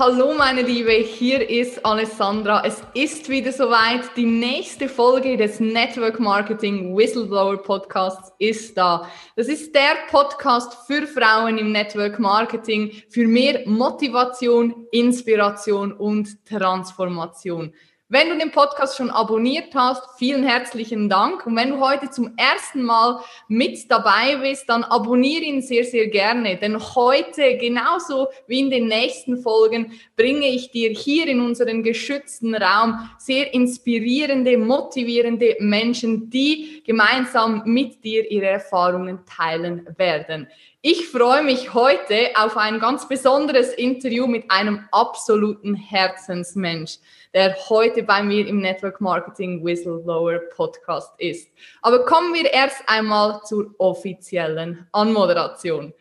Hallo meine Liebe, hier ist Alessandra. Es ist wieder soweit. Die nächste Folge des Network Marketing Whistleblower Podcasts ist da. Das ist der Podcast für Frauen im Network Marketing für mehr Motivation, Inspiration und Transformation. Wenn du den Podcast schon abonniert hast, vielen herzlichen Dank. Und wenn du heute zum ersten Mal mit dabei bist, dann abonniere ihn sehr, sehr gerne. Denn heute, genauso wie in den nächsten Folgen, bringe ich dir hier in unseren geschützten Raum sehr inspirierende, motivierende Menschen, die gemeinsam mit dir ihre Erfahrungen teilen werden. Ich freue mich heute auf ein ganz besonderes Interview mit einem absoluten Herzensmensch der heute bei mir im Network Marketing Whistleblower Podcast ist. Aber kommen wir erst einmal zur offiziellen Anmoderation.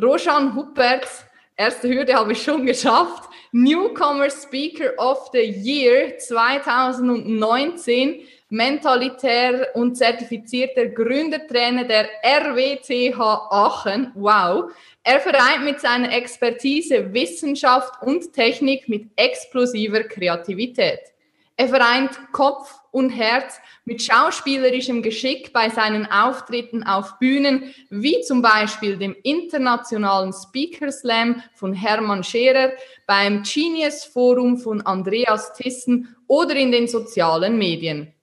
Roshan Huppertz, erste Hürde habe ich schon geschafft. Newcomer Speaker of the Year 2019 mentalitär und zertifizierter Gründertrainer der RWTH Aachen. Wow. Er vereint mit seiner Expertise Wissenschaft und Technik mit explosiver Kreativität. Er vereint Kopf und Herz mit schauspielerischem Geschick bei seinen Auftritten auf Bühnen, wie zum Beispiel dem internationalen Speaker Slam von Hermann Scherer, beim Genius Forum von Andreas Thyssen oder in den sozialen Medien.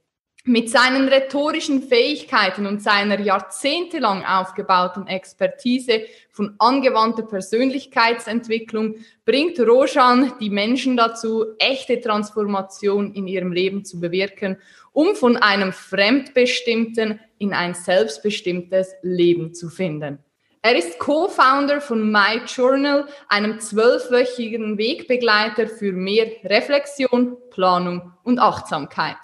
Mit seinen rhetorischen Fähigkeiten und seiner jahrzehntelang aufgebauten Expertise von angewandter Persönlichkeitsentwicklung bringt Roshan die Menschen dazu, echte Transformation in ihrem Leben zu bewirken, um von einem fremdbestimmten in ein selbstbestimmtes Leben zu finden. Er ist Co-Founder von My Journal, einem zwölfwöchigen Wegbegleiter für mehr Reflexion, Planung und Achtsamkeit.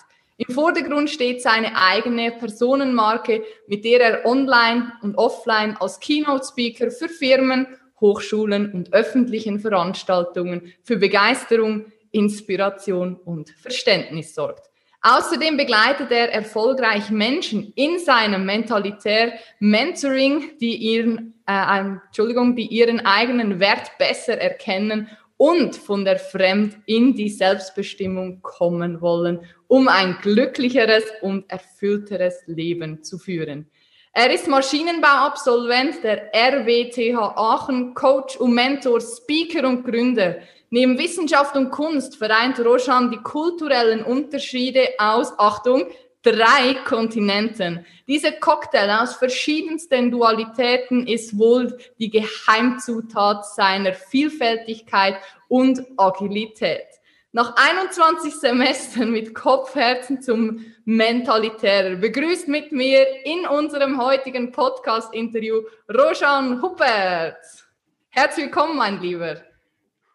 Im Vordergrund steht seine eigene Personenmarke, mit der er online und offline als Keynote-Speaker für Firmen, Hochschulen und öffentlichen Veranstaltungen für Begeisterung, Inspiration und Verständnis sorgt. Außerdem begleitet er erfolgreich Menschen in seinem Mentalitär Mentoring, die ihren, äh, Entschuldigung, die ihren eigenen Wert besser erkennen und von der Fremd in die Selbstbestimmung kommen wollen, um ein glücklicheres und erfüllteres Leben zu führen. Er ist Maschinenbauabsolvent der RWTH Aachen, Coach und Mentor, Speaker und Gründer. Neben Wissenschaft und Kunst vereint Roshan die kulturellen Unterschiede aus, Achtung, drei Kontinenten. Dieser Cocktail aus verschiedensten Dualitäten ist wohl die Geheimzutat seiner Vielfältigkeit und Agilität. Nach 21 Semestern mit Kopfherzen zum Mentalitärer begrüßt mit mir in unserem heutigen Podcast-Interview Roshan Huppert. Herzlich willkommen, mein Lieber.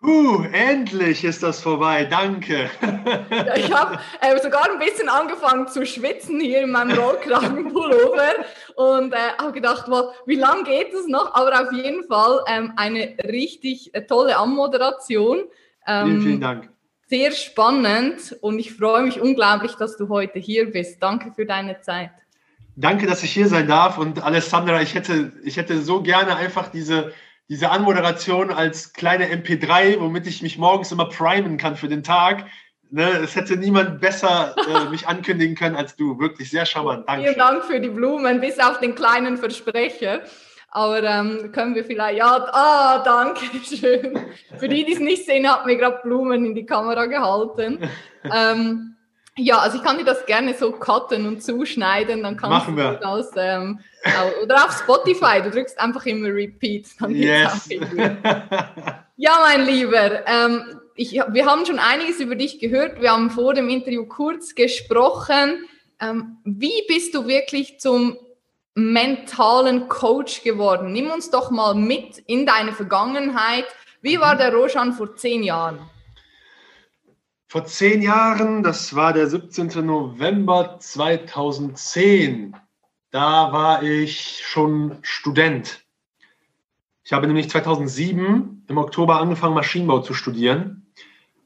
Uh, endlich ist das vorbei, danke. Ja, ich habe äh, sogar ein bisschen angefangen zu schwitzen hier in meinem Rollkragenpullover und äh, habe gedacht, well, wie lange geht es noch? Aber auf jeden Fall ähm, eine richtig äh, tolle Anmoderation. Ähm, vielen, vielen Dank. Sehr spannend und ich freue mich unglaublich, dass du heute hier bist. Danke für deine Zeit. Danke, dass ich hier sein darf und Alessandra, ich hätte, ich hätte so gerne einfach diese diese Anmoderation als kleine MP3, womit ich mich morgens immer primen kann für den Tag. Ne, es hätte niemand besser äh, mich ankündigen können als du. Wirklich sehr charmant. Danke. Vielen Dank für die Blumen, bis auf den kleinen Versprecher. Aber ähm, können wir vielleicht, ja, ah, danke schön. Für die, die es nicht sehen, hat mir gerade Blumen in die Kamera gehalten. ähm, ja, also ich kann dir das gerne so cutten und zuschneiden, dann kannst Machen wir. das ähm, oder auf Spotify, du drückst einfach immer Repeat, dann yes. Ja, mein Lieber, ähm, ich, wir haben schon einiges über dich gehört, wir haben vor dem Interview kurz gesprochen. Ähm, wie bist du wirklich zum mentalen Coach geworden? Nimm uns doch mal mit in deine Vergangenheit. Wie war der Roshan vor zehn Jahren? Vor zehn Jahren, das war der 17. November 2010, da war ich schon Student. Ich habe nämlich 2007 im Oktober angefangen, Maschinenbau zu studieren.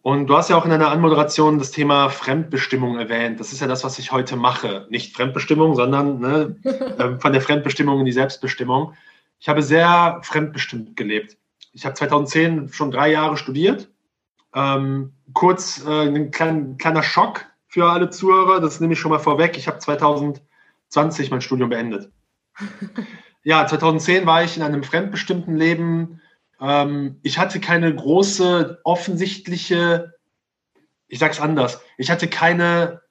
Und du hast ja auch in deiner Anmoderation das Thema Fremdbestimmung erwähnt. Das ist ja das, was ich heute mache. Nicht Fremdbestimmung, sondern ne, ähm, von der Fremdbestimmung in die Selbstbestimmung. Ich habe sehr fremdbestimmt gelebt. Ich habe 2010 schon drei Jahre studiert Ähm, kurz äh, ein klein, kleiner Schock für alle Zuhörer, das nehme ich schon mal vorweg. Ich habe 2020 mein Studium beendet. ja, 2010 war ich in einem fremdbestimmten Leben. Ähm, ich hatte keine große, offensichtliche, ich sage es anders, ich hatte keine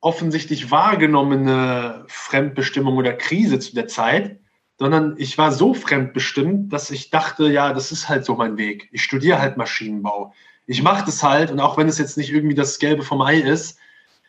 offensichtlich wahrgenommene Fremdbestimmung oder Krise zu der Zeit, sondern ich war so fremdbestimmt, dass ich dachte, ja, das ist halt so mein Weg. Ich studiere halt Maschinenbau. Ich mache das halt und auch wenn es jetzt nicht irgendwie das Gelbe vom Ei ist,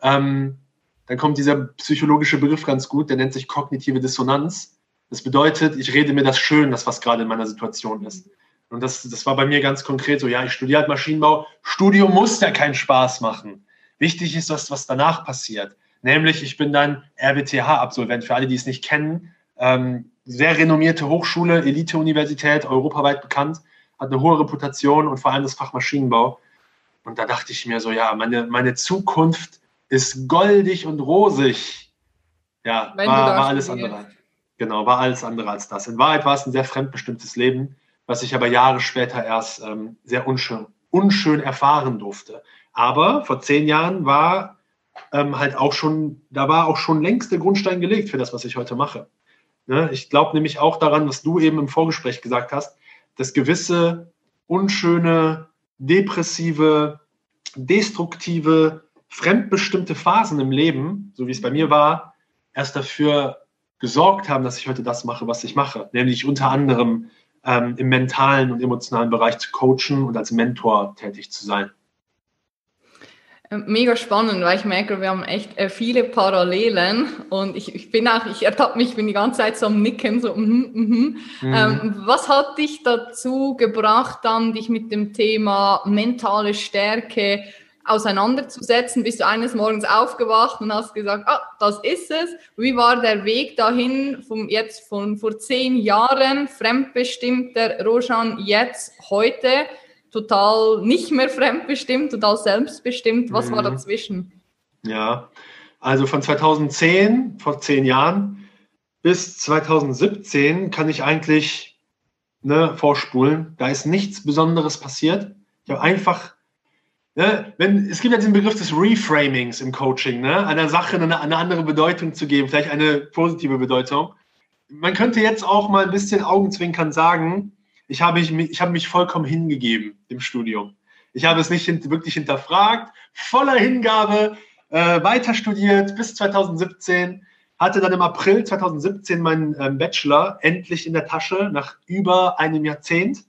ähm, dann kommt dieser psychologische Begriff ganz gut, der nennt sich kognitive Dissonanz. Das bedeutet, ich rede mir das schön, das was gerade in meiner Situation ist. Und das, das war bei mir ganz konkret so, ja, ich studiere halt Maschinenbau. Studium muss ja keinen Spaß machen. Wichtig ist das, was danach passiert. Nämlich, ich bin dann RWTH-Absolvent, für alle, die es nicht kennen. Ähm, sehr renommierte Hochschule, Elite-Universität, europaweit bekannt, hat eine hohe Reputation und vor allem das Fach Maschinenbau. Und da dachte ich mir so, ja, meine, meine Zukunft ist goldig und rosig. Ja, war, war alles andere. Genau, war alles andere als das. In Wahrheit war es ein sehr fremdbestimmtes Leben, was ich aber Jahre später erst ähm, sehr unschön, unschön erfahren durfte. Aber vor zehn Jahren war ähm, halt auch schon, da war auch schon längst der Grundstein gelegt für das, was ich heute mache. Ne? Ich glaube nämlich auch daran, was du eben im Vorgespräch gesagt hast, dass gewisse unschöne, depressive, destruktive, fremdbestimmte Phasen im Leben, so wie es bei mir war, erst dafür gesorgt haben, dass ich heute das mache, was ich mache. Nämlich unter anderem ähm, im mentalen und emotionalen Bereich zu coachen und als Mentor tätig zu sein. Mega spannend, weil ich merke, wir haben echt äh, viele Parallelen und ich, ich bin auch, ich ertappe mich, bin die ganze Zeit so am Nicken, so, mm, mm, mm. Ähm, was hat dich dazu gebracht, dann dich mit dem Thema mentale Stärke auseinanderzusetzen? Bist du eines Morgens aufgewacht und hast gesagt, ah, das ist es? Wie war der Weg dahin, vom jetzt von vor zehn Jahren, fremdbestimmter Rojan, jetzt heute? Total nicht mehr fremdbestimmt, total selbstbestimmt. Was mhm. war dazwischen? Ja, also von 2010, vor zehn Jahren, bis 2017 kann ich eigentlich ne, vorspulen. Da ist nichts Besonderes passiert. Ich habe einfach, ne, wenn, es gibt ja diesen Begriff des Reframings im Coaching, ne, einer Sache eine, eine andere Bedeutung zu geben, vielleicht eine positive Bedeutung. Man könnte jetzt auch mal ein bisschen augenzwinkern sagen, ich habe mich, ich habe mich vollkommen hingegeben im Studium. Ich habe es nicht wirklich hinterfragt, voller Hingabe äh, weiter studiert bis 2017, hatte dann im April 2017 meinen ähm, Bachelor endlich in der Tasche nach über einem Jahrzehnt.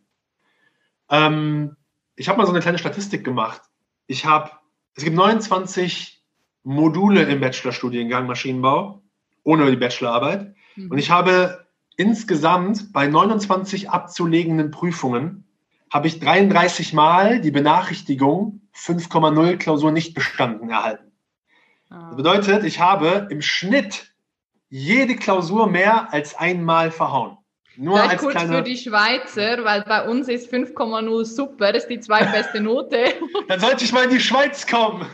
Ähm, ich habe mal so eine kleine Statistik gemacht. Ich habe, es gibt 29 Module im Bachelorstudiengang Maschinenbau, ohne die Bachelorarbeit. Mhm. Und ich habe Insgesamt bei 29 abzulegenden Prüfungen habe ich 33 Mal die Benachrichtigung 5,0 Klausur nicht bestanden erhalten. Ah. Das bedeutet, ich habe im Schnitt jede Klausur mehr als einmal verhauen. Nur Vielleicht kurz kleine... für die Schweizer, weil bei uns ist 5,0 super, das ist die zweitbeste Note. Dann sollte ich mal in die Schweiz kommen.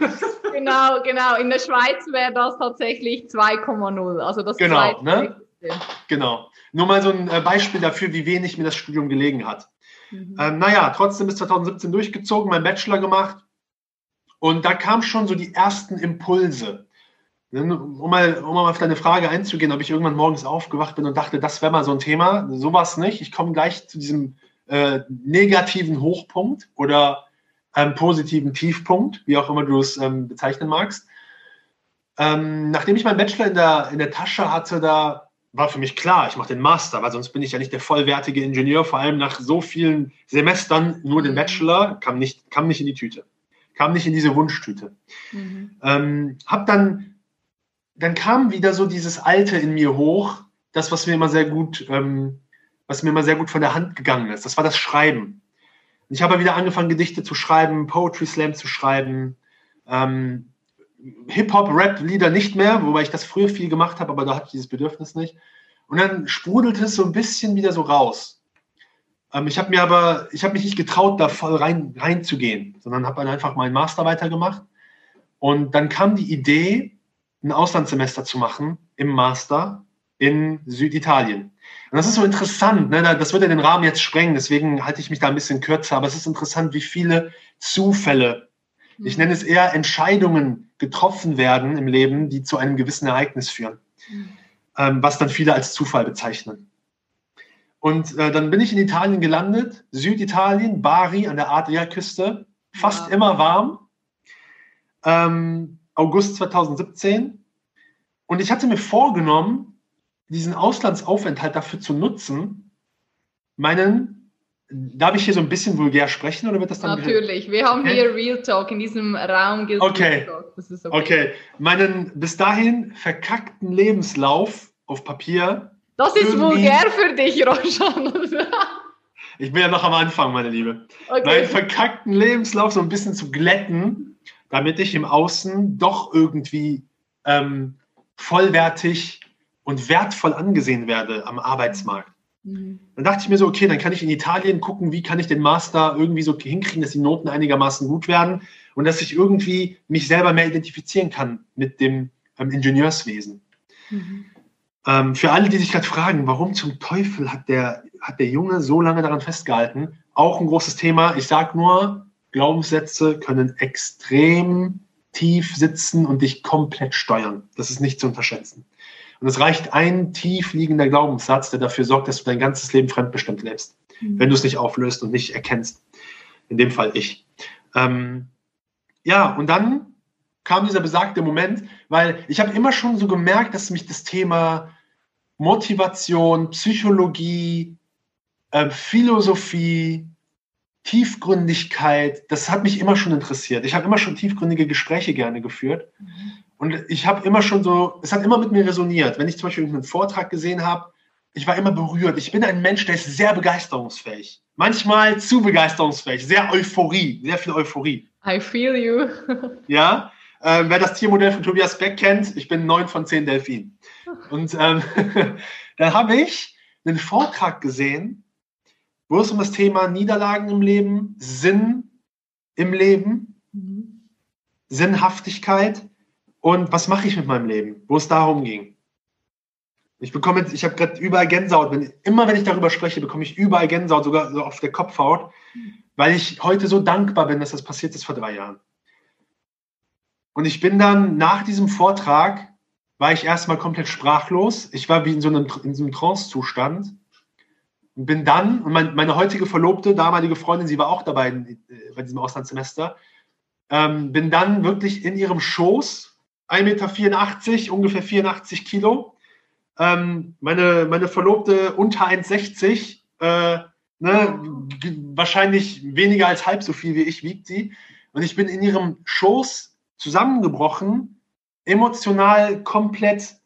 genau, genau. In der Schweiz wäre das tatsächlich 2,0. Also das genau, ne? Genau. Nur mal so ein äh, Beispiel dafür, wie wenig mir das Studium gelegen hat. Mhm. Ähm, naja, trotzdem bis 2017 durchgezogen, meinen Bachelor gemacht. Und da kamen schon so die ersten Impulse. Um mal, um mal auf deine Frage einzugehen, ob ich irgendwann morgens aufgewacht bin und dachte, das wäre mal so ein Thema. So war es nicht. Ich komme gleich zu diesem äh, negativen Hochpunkt oder ähm, positiven Tiefpunkt, wie auch immer du es ähm, bezeichnen magst. Ähm, nachdem ich meinen Bachelor in der, in der Tasche hatte, da war für mich klar, ich mache den Master, weil sonst bin ich ja nicht der vollwertige Ingenieur, vor allem nach so vielen Semestern nur den mhm. Bachelor, kam nicht, kam nicht in die Tüte, kam nicht in diese Wunschtüte. Mhm. Ähm, hab dann, dann kam wieder so dieses Alte in mir hoch, das, was mir immer sehr gut, ähm, was mir immer sehr gut von der Hand gegangen ist. Das war das Schreiben. Ich habe wieder angefangen, Gedichte zu schreiben, Poetry Slam zu schreiben, ähm, Hip-Hop-Rap-Lieder nicht mehr, wobei ich das früher viel gemacht habe, aber da hatte ich dieses Bedürfnis nicht. Und dann sprudelte es so ein bisschen wieder so raus. Ähm, ich habe mir aber, ich habe mich nicht getraut, da voll rein, reinzugehen, sondern habe dann einfach meinen Master weitergemacht. Und dann kam die Idee, ein Auslandssemester zu machen im Master. in Süditalien. Und das ist so interessant, ne? das würde den Rahmen jetzt sprengen, deswegen halte ich mich da ein bisschen kürzer, aber es ist interessant, wie viele Zufälle, ich nenne es eher Entscheidungen getroffen werden im Leben, die zu einem gewissen Ereignis führen, mhm. ähm, was dann viele als Zufall bezeichnen. Und äh, dann bin ich in Italien gelandet, Süditalien, Bari an der Adriaküste, fast ja. immer warm, ähm, August 2017. Und ich hatte mir vorgenommen, diesen Auslandsaufenthalt dafür zu nutzen, meinen Darf ich hier so ein bisschen vulgär sprechen oder wird das dann? Natürlich, wir haben hier Real Talk in diesem Raum. Okay. Das ist okay. okay, meinen bis dahin verkackten Lebenslauf auf Papier. Das ist vulgär für dich, Roshan. ich bin ja noch am Anfang, meine Liebe. Okay. Meinen verkackten Lebenslauf so ein bisschen zu glätten, damit ich im Außen doch irgendwie ähm, vollwertig und wertvoll angesehen werde am Arbeitsmarkt. Mhm. Dann dachte ich mir so, okay, dann kann ich in Italien gucken, wie kann ich den Master irgendwie so hinkriegen, dass die Noten einigermaßen gut werden und dass ich irgendwie mich selber mehr identifizieren kann mit dem ähm, Ingenieurswesen. Mhm. Ähm, für alle, die sich gerade fragen, warum zum Teufel hat der, hat der Junge so lange daran festgehalten, auch ein großes Thema. Ich sage nur, Glaubenssätze können extrem tief sitzen und dich komplett steuern. Das ist nicht zu unterschätzen. Und es reicht ein tief liegender Glaubenssatz, der dafür sorgt, dass du dein ganzes Leben fremdbestimmt lebst, mhm. wenn du es nicht auflöst und nicht erkennst. In dem Fall ich. Ähm, ja, und dann kam dieser besagte Moment, weil ich habe immer schon so gemerkt, dass mich das Thema Motivation, Psychologie, äh, Philosophie, Tiefgründigkeit, das hat mich immer schon interessiert. Ich habe immer schon tiefgründige Gespräche gerne geführt. Mhm. Und ich habe immer schon so, es hat immer mit mir resoniert. Wenn ich zum Beispiel einen Vortrag gesehen habe, ich war immer berührt. Ich bin ein Mensch, der ist sehr begeisterungsfähig. Manchmal zu begeisterungsfähig, sehr Euphorie, sehr viel Euphorie. I feel you. ja, äh, wer das Tiermodell von Tobias Beck kennt, ich bin neun von zehn Delfinen. Und ähm, dann habe ich einen Vortrag gesehen, wo es um das Thema Niederlagen im Leben, Sinn im Leben, mhm. Sinnhaftigkeit und was mache ich mit meinem Leben, wo es darum ging. Ich bekomme jetzt, ich habe gerade überall Gänsehaut. Wenn, immer wenn ich darüber spreche, bekomme ich überall Gänsehaut, sogar so auf der Kopfhaut, weil ich heute so dankbar bin, dass das passiert ist vor drei Jahren. Und ich bin dann nach diesem Vortrag, war ich erstmal komplett sprachlos. Ich war wie in so einem, in so einem Trance-Zustand. Und bin dann, und mein, meine heutige Verlobte, damalige Freundin, sie war auch dabei in, äh, bei diesem Auslandssemester, ähm, bin dann wirklich in ihrem Schoß 1,84 Meter, ungefähr 84 Kilo. Ähm, meine, meine Verlobte unter 1,60, äh, ne, wahrscheinlich weniger als halb so viel wie ich wiegt sie. Und ich bin in ihrem Schoß zusammengebrochen, emotional komplett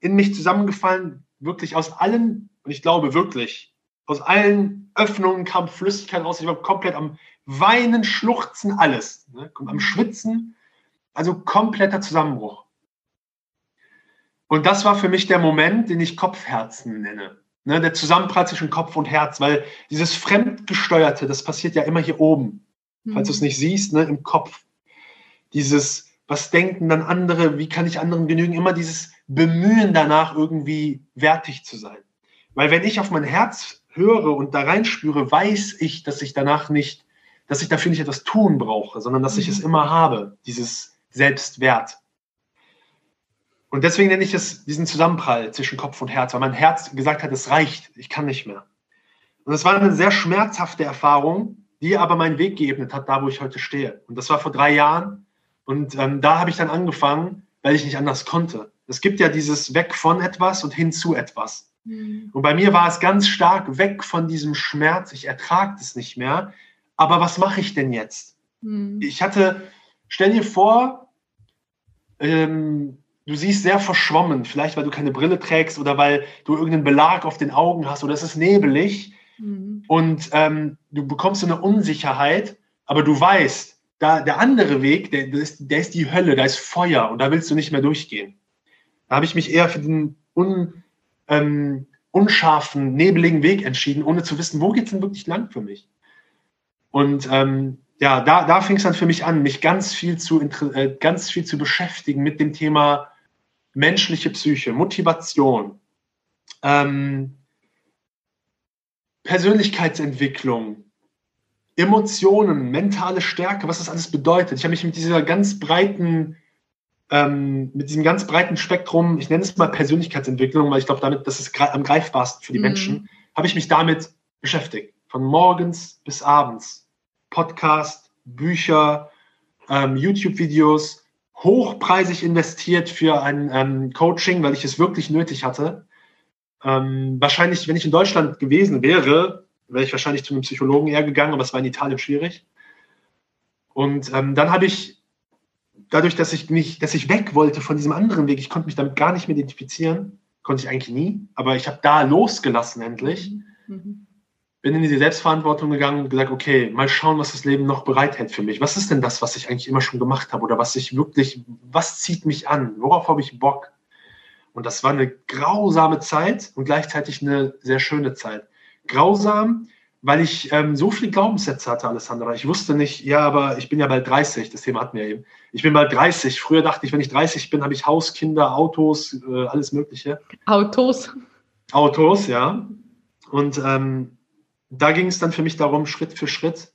in mich zusammengefallen, wirklich aus allen, und ich glaube wirklich, aus allen Öffnungen kam Flüssigkeit raus. Ich war komplett am Weinen, Schluchzen, alles. Ne? Am Schwitzen. Also kompletter Zusammenbruch. Und das war für mich der Moment, den ich Kopfherzen nenne. Ne, der Zusammenprall zwischen Kopf und Herz, weil dieses Fremdgesteuerte, das passiert ja immer hier oben. Mhm. Falls du es nicht siehst, ne, im Kopf. Dieses, was denken dann andere, wie kann ich anderen genügen, immer dieses Bemühen danach, irgendwie wertig zu sein. Weil wenn ich auf mein Herz höre und da reinspüre, weiß ich, dass ich danach nicht, dass ich dafür nicht etwas tun brauche, sondern dass mhm. ich es immer habe. Dieses Selbstwert. Und deswegen nenne ich es diesen Zusammenprall zwischen Kopf und Herz, weil mein Herz gesagt hat, es reicht, ich kann nicht mehr. Und es war eine sehr schmerzhafte Erfahrung, die aber meinen Weg geebnet hat, da wo ich heute stehe. Und das war vor drei Jahren. Und ähm, da habe ich dann angefangen, weil ich nicht anders konnte. Es gibt ja dieses Weg von etwas und hin zu etwas. Mhm. Und bei mir war es ganz stark weg von diesem Schmerz. Ich ertrage es nicht mehr. Aber was mache ich denn jetzt? Mhm. Ich hatte, stell dir vor, ähm, du siehst sehr verschwommen, vielleicht weil du keine Brille trägst oder weil du irgendeinen Belag auf den Augen hast oder es ist nebelig mhm. und ähm, du bekommst so eine Unsicherheit, aber du weißt, da, der andere Weg, der, der, ist, der ist die Hölle, da ist Feuer und da willst du nicht mehr durchgehen. Da habe ich mich eher für den un, ähm, unscharfen, nebeligen Weg entschieden, ohne zu wissen, wo geht es denn wirklich lang für mich. Und ähm, ja, da, da fing es dann für mich an, mich ganz viel zu, äh, ganz viel zu beschäftigen mit dem Thema menschliche Psyche, Motivation, ähm, Persönlichkeitsentwicklung, Emotionen, mentale Stärke, was das alles bedeutet. Ich habe mich mit dieser ganz breiten, ähm, mit diesem ganz breiten Spektrum, ich nenne es mal Persönlichkeitsentwicklung, weil ich glaube, damit, das ist am greifbarsten für die mhm. Menschen, habe ich mich damit beschäftigt. Von morgens bis abends. Podcast, Bücher, ähm, YouTube-Videos, hochpreisig investiert für ein ähm, Coaching, weil ich es wirklich nötig hatte. Ähm, wahrscheinlich, wenn ich in Deutschland gewesen wäre, wäre ich wahrscheinlich zu einem Psychologen eher gegangen, aber es war in Italien schwierig. Und ähm, dann habe ich, dadurch, dass ich mich, dass ich weg wollte von diesem anderen Weg, ich konnte mich damit gar nicht mehr identifizieren, konnte ich eigentlich nie, aber ich habe da losgelassen endlich. Mhm. Bin in diese Selbstverantwortung gegangen und gesagt, okay, mal schauen, was das Leben noch bereithält für mich. Was ist denn das, was ich eigentlich immer schon gemacht habe oder was ich wirklich, was zieht mich an? Worauf habe ich Bock? Und das war eine grausame Zeit und gleichzeitig eine sehr schöne Zeit grausam, weil ich ähm, so viele Glaubenssätze hatte, Alessandra. Ich wusste nicht, ja, aber ich bin ja bald 30, das Thema hatten wir eben. Ich bin bald 30. Früher dachte ich, wenn ich 30 bin, habe ich Haus, Kinder, Autos, äh, alles Mögliche. Autos. Autos, ja. Und ähm, da ging es dann für mich darum, Schritt für Schritt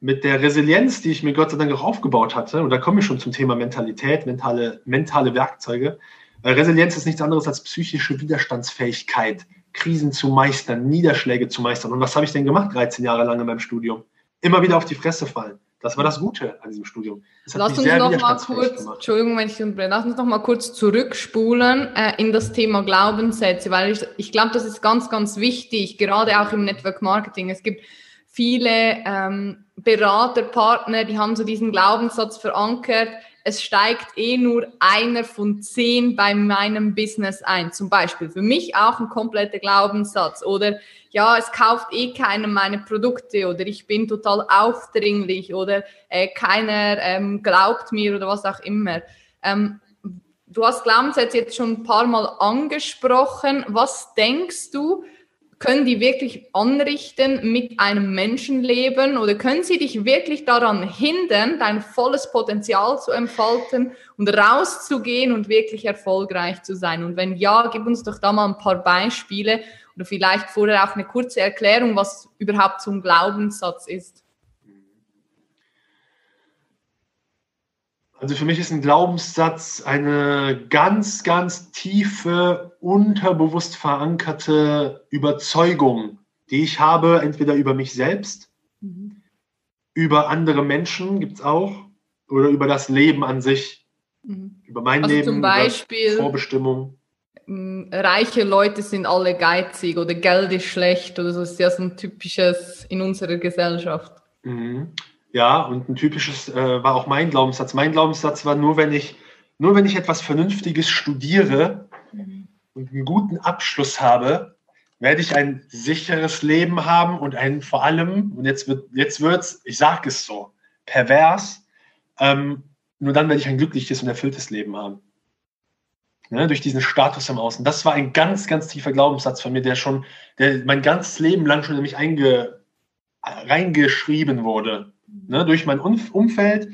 mit der Resilienz, die ich mir Gott sei Dank auch aufgebaut hatte, und da komme ich schon zum Thema Mentalität, mentale, mentale Werkzeuge. Weil Resilienz ist nichts anderes als psychische Widerstandsfähigkeit Krisen zu meistern, Niederschläge zu meistern. Und was habe ich denn gemacht 13 Jahre lang in meinem Studium? Immer wieder auf die Fresse fallen. Das war das Gute an diesem Studium. Lass uns noch mal kurz, gemacht. Entschuldigung, wenn ich lass uns noch mal kurz zurückspulen äh, in das Thema Glaubenssätze, weil ich, ich glaube, das ist ganz, ganz wichtig, gerade auch im Network Marketing. Es gibt viele ähm, Berater, Partner, die haben so diesen Glaubenssatz verankert, es steigt eh nur einer von zehn bei meinem Business ein. Zum Beispiel für mich auch ein kompletter Glaubenssatz. Oder ja, es kauft eh keiner meine Produkte oder ich bin total aufdringlich oder äh, keiner ähm, glaubt mir oder was auch immer. Ähm, du hast Glaubenssätze jetzt schon ein paar Mal angesprochen. Was denkst du, können die wirklich anrichten mit einem Menschenleben oder können sie dich wirklich daran hindern, dein volles Potenzial zu entfalten und rauszugehen und wirklich erfolgreich zu sein? Und wenn ja, gib uns doch da mal ein paar Beispiele oder vielleicht vorher auch eine kurze Erklärung, was überhaupt so ein Glaubenssatz ist. Also für mich ist ein Glaubenssatz eine ganz, ganz tiefe, unterbewusst verankerte Überzeugung, die ich habe, entweder über mich selbst, mhm. über andere Menschen gibt es auch, oder über das Leben an sich, mhm. über mein also Leben, zum Beispiel, Vorbestimmung. Reiche Leute sind alle geizig oder Geld ist schlecht oder so. Das ist ja so ein typisches in unserer Gesellschaft. Mhm. Ja, und ein typisches äh, war auch mein Glaubenssatz. Mein Glaubenssatz war nur, wenn ich, nur wenn ich etwas Vernünftiges studiere mhm. und einen guten Abschluss habe, werde ich ein sicheres Leben haben und ein vor allem, und jetzt wird jetzt wird's, ich sage es so, pervers, ähm, nur dann werde ich ein glückliches und erfülltes Leben haben. Ne, durch diesen Status im Außen. Das war ein ganz, ganz tiefer Glaubenssatz von mir, der schon, der mein ganzes Leben lang schon in mich einge, reingeschrieben wurde ne, durch mein Umfeld,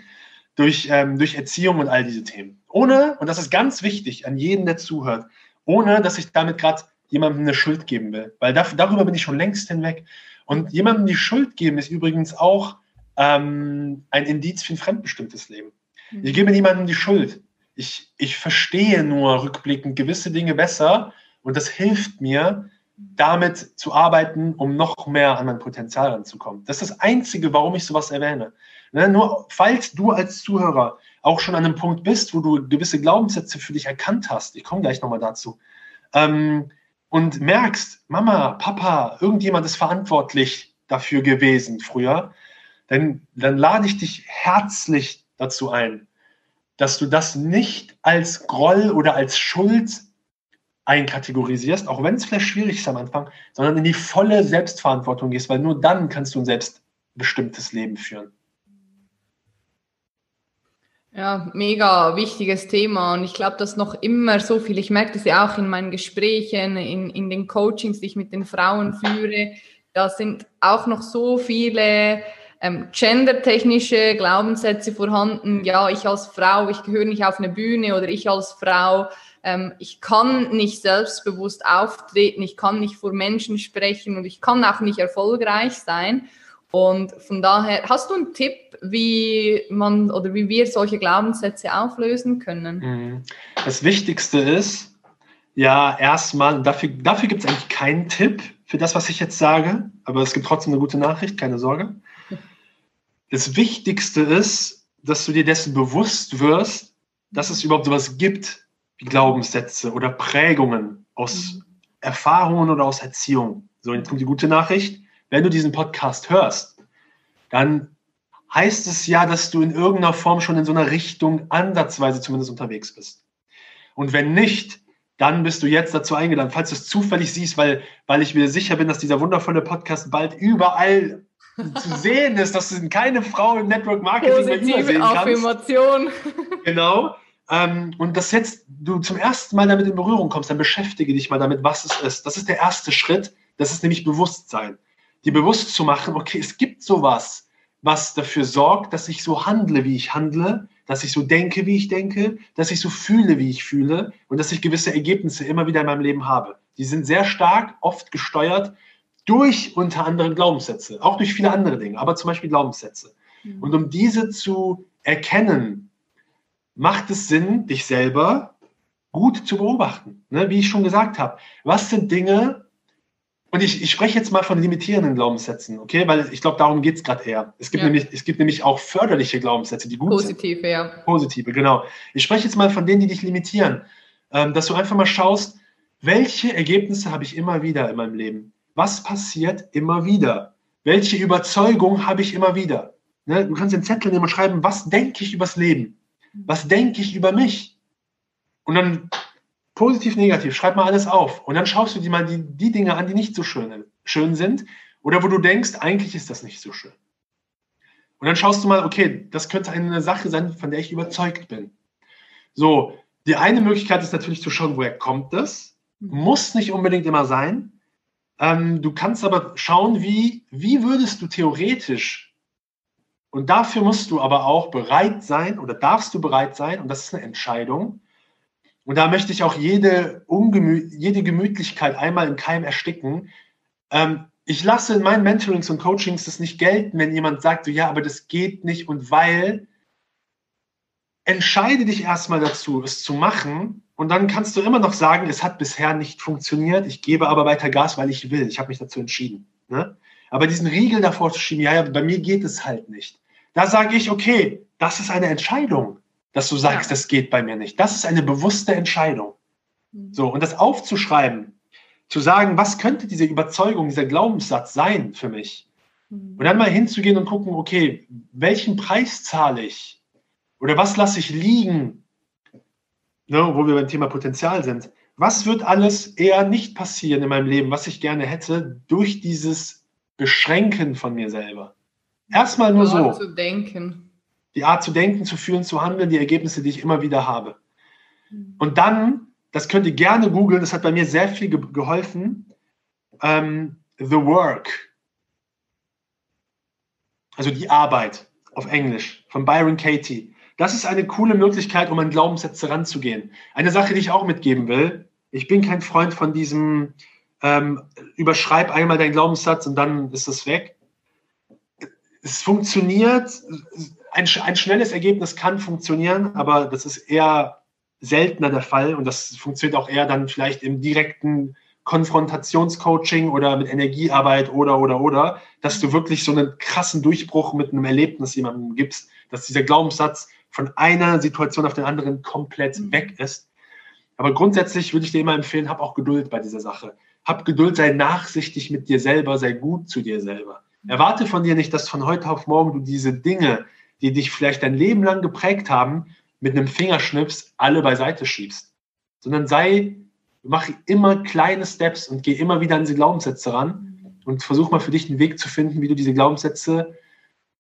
durch, ähm, durch Erziehung und all diese Themen. Ohne, und das ist ganz wichtig an jeden, der zuhört, ohne dass ich damit gerade jemandem eine Schuld geben will. Weil da, darüber bin ich schon längst hinweg. Und jemandem die Schuld geben ist übrigens auch ähm, ein Indiz für ein fremdbestimmtes Leben. Mhm. Ich gebe niemandem die Schuld. Ich, ich verstehe nur rückblickend gewisse Dinge besser und das hilft mir, damit zu arbeiten, um noch mehr an mein Potenzial ranzukommen. Das ist das Einzige, warum ich sowas erwähne. Ne, nur falls du als Zuhörer auch schon an einem Punkt bist, wo du gewisse Glaubenssätze für dich erkannt hast, ich komme gleich nochmal dazu, ähm, und merkst, Mama, Papa, irgendjemand ist verantwortlich dafür gewesen früher, dann, dann lade ich dich herzlich dazu ein, dass du das nicht als Groll oder als Schuld einkategorisierst, auch wenn es vielleicht schwierig ist am Anfang, sondern in die volle Selbstverantwortung gehst, weil nur dann kannst du ein selbstbestimmtes Leben führen. Ja, mega wichtiges Thema und ich glaube, dass noch immer so viel, ich merke das ja auch in meinen Gesprächen, in, in den Coachings, die ich mit den Frauen führe, da sind auch noch so viele ähm, gendertechnische Glaubenssätze vorhanden. Ja, ich als Frau, ich gehöre nicht auf eine Bühne oder ich als Frau, ähm, ich kann nicht selbstbewusst auftreten, ich kann nicht vor Menschen sprechen und ich kann auch nicht erfolgreich sein. Und von daher, hast du einen Tipp, wie man oder wie wir solche Glaubenssätze auflösen können? Mhm. Das Wichtigste ist, ja, erstmal, dafür, dafür gibt es eigentlich keinen Tipp für das, was ich jetzt sage, aber es gibt trotzdem eine gute Nachricht, keine Sorge. Das Wichtigste ist, dass du dir dessen bewusst wirst, dass es überhaupt sowas gibt wie Glaubenssätze oder Prägungen aus mhm. Erfahrungen oder aus Erziehung. So, jetzt kommt die gute Nachricht wenn du diesen Podcast hörst, dann heißt es ja, dass du in irgendeiner Form schon in so einer Richtung ansatzweise zumindest unterwegs bist. Und wenn nicht, dann bist du jetzt dazu eingeladen, falls du es zufällig siehst, weil, weil ich mir sicher bin, dass dieser wundervolle Podcast bald überall zu sehen ist, dass du keine Frau im Network Marketing mehr übersehen kannst. Affirmation. Genau. Ähm, und dass jetzt du zum ersten Mal damit in Berührung kommst, dann beschäftige dich mal damit, was es ist. Das ist der erste Schritt. Das ist nämlich Bewusstsein dir bewusst zu machen, okay, es gibt sowas, was dafür sorgt, dass ich so handle, wie ich handle, dass ich so denke, wie ich denke, dass ich so fühle, wie ich fühle und dass ich gewisse Ergebnisse immer wieder in meinem Leben habe. Die sind sehr stark, oft gesteuert durch unter anderem Glaubenssätze, auch durch viele andere Dinge, aber zum Beispiel Glaubenssätze. Mhm. Und um diese zu erkennen, macht es Sinn, dich selber gut zu beobachten. Ne? Wie ich schon gesagt habe, was sind Dinge, und ich, ich spreche jetzt mal von limitierenden Glaubenssätzen, okay? Weil ich glaube, darum geht es gerade eher. Es gibt, ja. nämlich, es gibt nämlich auch förderliche Glaubenssätze, die gut Positive, sind. ja. Positive, genau. Ich spreche jetzt mal von denen, die dich limitieren. Ähm, dass du einfach mal schaust, welche Ergebnisse habe ich immer wieder in meinem Leben? Was passiert immer wieder? Welche Überzeugung habe ich immer wieder? Ne? Du kannst den Zettel nehmen und schreiben, was denke ich übers Leben? Was denke ich über mich? Und dann Positiv, negativ, schreib mal alles auf. Und dann schaust du dir mal die, die Dinge an, die nicht so schön, schön sind oder wo du denkst, eigentlich ist das nicht so schön. Und dann schaust du mal, okay, das könnte eine Sache sein, von der ich überzeugt bin. So, die eine Möglichkeit ist natürlich zu schauen, woher kommt das? Muss nicht unbedingt immer sein. Ähm, du kannst aber schauen, wie, wie würdest du theoretisch, und dafür musst du aber auch bereit sein oder darfst du bereit sein, und das ist eine Entscheidung, und da möchte ich auch jede, Ungemü jede Gemütlichkeit einmal im Keim ersticken. Ähm, ich lasse in meinen Mentorings und Coachings das nicht gelten, wenn jemand sagt, so, ja, aber das geht nicht und weil, entscheide dich erstmal dazu, es zu machen und dann kannst du immer noch sagen, es hat bisher nicht funktioniert, ich gebe aber weiter Gas, weil ich will, ich habe mich dazu entschieden. Ne? Aber diesen Riegel davor zu schieben, ja, ja, bei mir geht es halt nicht. Da sage ich, okay, das ist eine Entscheidung dass du sagst, ja. das geht bei mir nicht. Das ist eine bewusste Entscheidung. Mhm. So, und das aufzuschreiben, zu sagen, was könnte diese Überzeugung, dieser Glaubenssatz sein für mich? Mhm. Und dann mal hinzugehen und gucken, okay, welchen Preis zahle ich? Oder was lasse ich liegen? Ne, wo wir beim Thema Potenzial sind. Was wird alles eher nicht passieren in meinem Leben, was ich gerne hätte, durch dieses Beschränken von mir selber? Erstmal nur so. Zu denken die Art zu denken, zu fühlen, zu handeln, die Ergebnisse, die ich immer wieder habe. Mhm. Und dann, das könnt ihr gerne googeln, das hat bei mir sehr viel ge geholfen, ähm, The Work. Also die Arbeit auf Englisch von Byron Katie. Das ist eine coole Möglichkeit, um an Glaubenssätze ranzugehen. Eine Sache, die ich auch mitgeben will. Ich bin kein Freund von diesem, ähm, überschreib einmal deinen Glaubenssatz und dann ist es weg. Es funktioniert ein, ein schnelles Ergebnis kann funktionieren, aber das ist eher seltener der Fall und das funktioniert auch eher dann vielleicht im direkten Konfrontationscoaching oder mit Energiearbeit oder, oder, oder, dass du wirklich so einen krassen Durchbruch mit einem Erlebnis jemandem gibst, dass dieser Glaubenssatz von einer Situation auf den anderen komplett mhm. weg ist. Aber grundsätzlich würde ich dir immer empfehlen, hab auch Geduld bei dieser Sache. Hab Geduld, sei nachsichtig mit dir selber, sei gut zu dir selber. Erwarte von dir nicht, dass von heute auf morgen du diese Dinge, die dich vielleicht dein Leben lang geprägt haben, mit einem Fingerschnips alle beiseite schiebst. Sondern sei, mach immer kleine Steps und geh immer wieder an diese Glaubenssätze ran und versuch mal für dich einen Weg zu finden, wie du diese Glaubenssätze